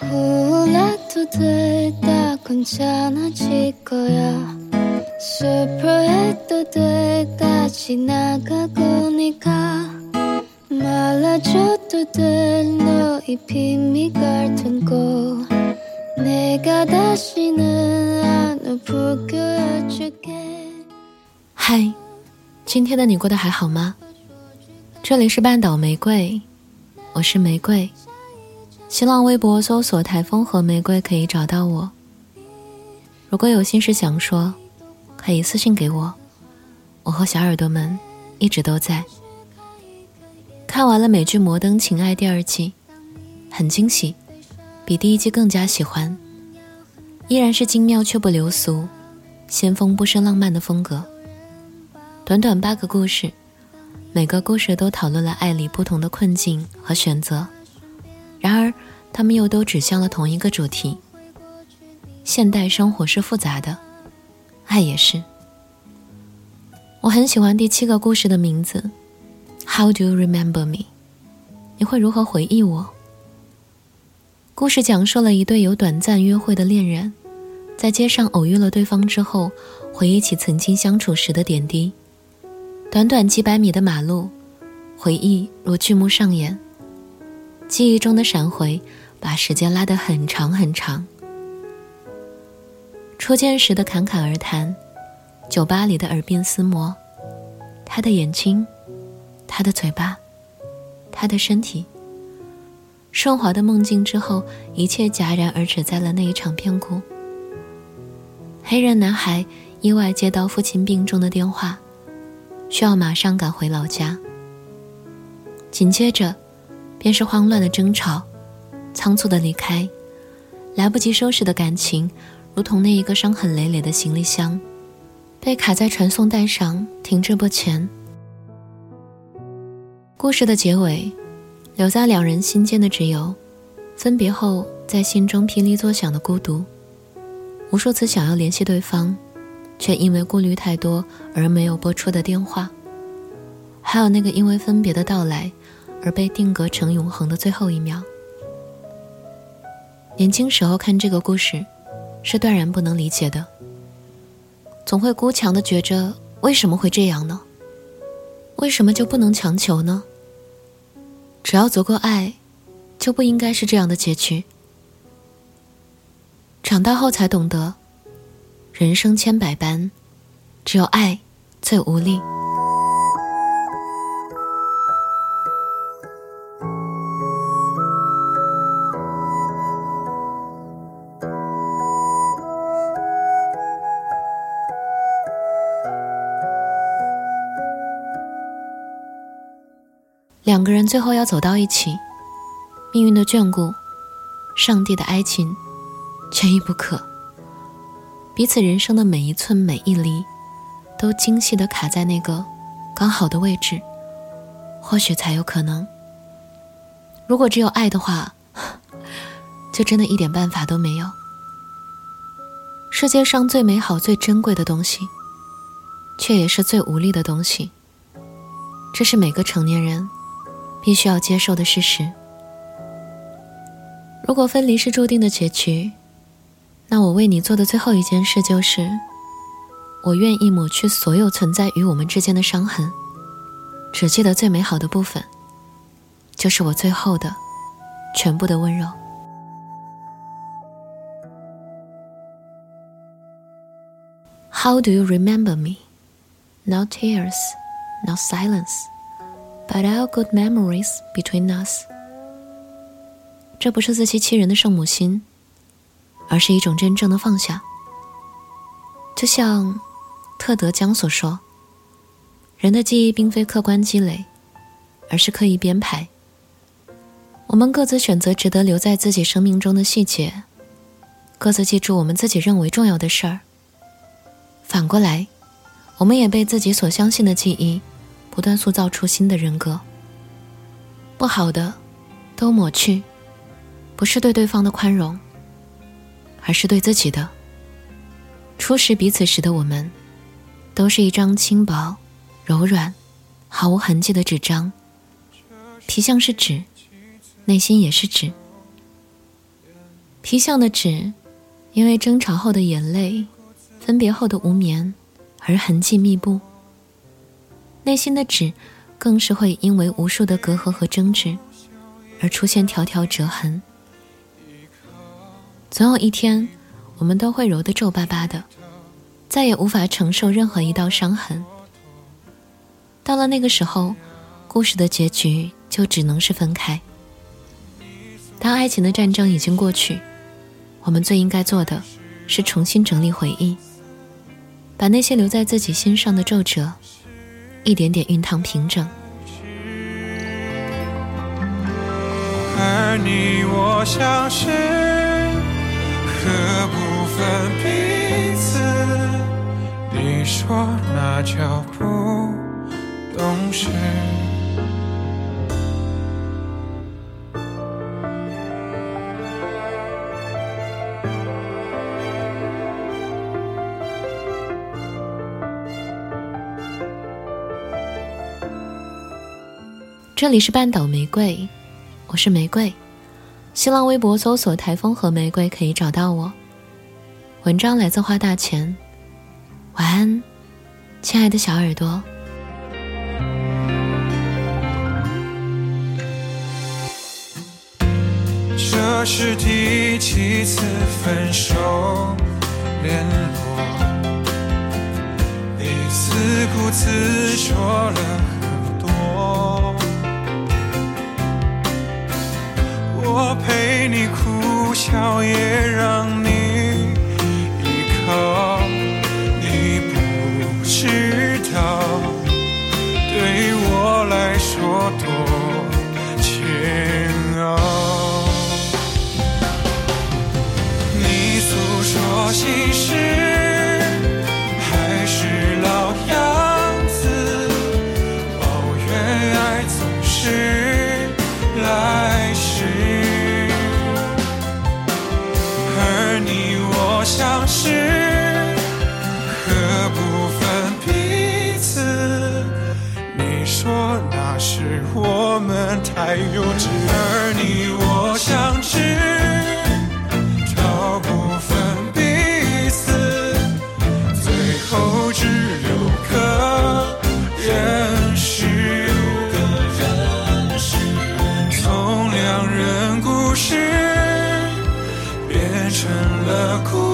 몰라도 돼다 괜찮아질 거야 슬퍼해도 돼다 지나가고 네가 말라줘도 돼 너의 비밀 같은 곳 내가 다시는 안을 불교해줄게 嗨，今天的你过得还好吗？这里是半岛玫瑰，我是玫瑰。 新浪微博搜索“台风和玫瑰”可以找到我。如果有心事想说，可以私信给我。我和小耳朵们一直都在。看完了美剧《摩登情爱》第二季，很惊喜，比第一季更加喜欢。依然是精妙却不流俗，先锋不失浪漫的风格。短短八个故事，每个故事都讨论了爱里不同的困境和选择。然而，他们又都指向了同一个主题：现代生活是复杂的，爱也是。我很喜欢第七个故事的名字，How do you remember me？你会如何回忆我？故事讲述了一对有短暂约会的恋人，在街上偶遇了对方之后，回忆起曾经相处时的点滴。短短几百米的马路，回忆如剧目上演。记忆中的闪回，把时间拉得很长很长。初见时的侃侃而谈，酒吧里的耳鬓厮磨，他的眼睛，他的嘴巴，他的身体。顺滑的梦境之后，一切戛然而止在了那一场变故。黑人男孩意外接到父亲病重的电话，需要马上赶回老家。紧接着。便是慌乱的争吵，仓促的离开，来不及收拾的感情，如同那一个伤痕累累的行李箱，被卡在传送带上停滞不前。故事的结尾，留在两人心间的只有分别后在心中霹雳作响的孤独，无数次想要联系对方，却因为顾虑太多而没有拨出的电话，还有那个因为分别的到来。而被定格成永恒的最后一秒。年轻时候看这个故事，是断然不能理解的，总会孤强的觉着为什么会这样呢？为什么就不能强求呢？只要足够爱，就不应该是这样的结局。长大后才懂得，人生千百般，只有爱最无力。两个人最后要走到一起，命运的眷顾，上帝的哀情，缺一不可。彼此人生的每一寸每一厘，都精细的卡在那个刚好的位置，或许才有可能。如果只有爱的话，就真的一点办法都没有。世界上最美好、最珍贵的东西，却也是最无力的东西。这是每个成年人。必须要接受的事实。如果分离是注定的结局，那我为你做的最后一件事就是，我愿意抹去所有存在于我们之间的伤痕，只记得最美好的部分，就是我最后的全部的温柔。How do you remember me? No tears, no silence. But our good memories between us，这不是自欺欺人的圣母心，而是一种真正的放下。就像特德·江所说：“人的记忆并非客观积累，而是刻意编排。我们各自选择值得留在自己生命中的细节，各自记住我们自己认为重要的事儿。反过来，我们也被自己所相信的记忆。”不断塑造出新的人格。不好的，都抹去，不是对对方的宽容，而是对自己的。初识彼此时的我们，都是一张轻薄、柔软、毫无痕迹的纸张，皮相是纸，内心也是纸。皮相的纸，因为争吵后的眼泪，分别后的无眠，而痕迹密布。内心的纸，更是会因为无数的隔阂和争执，而出现条条折痕。总有一天，我们都会揉得皱巴巴的，再也无法承受任何一道伤痕。到了那个时候，故事的结局就只能是分开。当爱情的战争已经过去，我们最应该做的，是重新整理回忆，把那些留在自己心上的皱褶。一点点熨烫平整。而你我相识，何不分彼此？你说那叫不懂事。这里是半岛玫瑰，我是玫瑰。新浪微博搜索“台风和玫瑰”可以找到我。文章来自花大钱。晚安，亲爱的小耳朵。这是第几次分手联络？彼此顾自说了。哭笑，也是，何不分彼此？你说那是我们太幼稚，而你我相知，逃不分彼此，最后只留个人世。从两人故事变成了孤。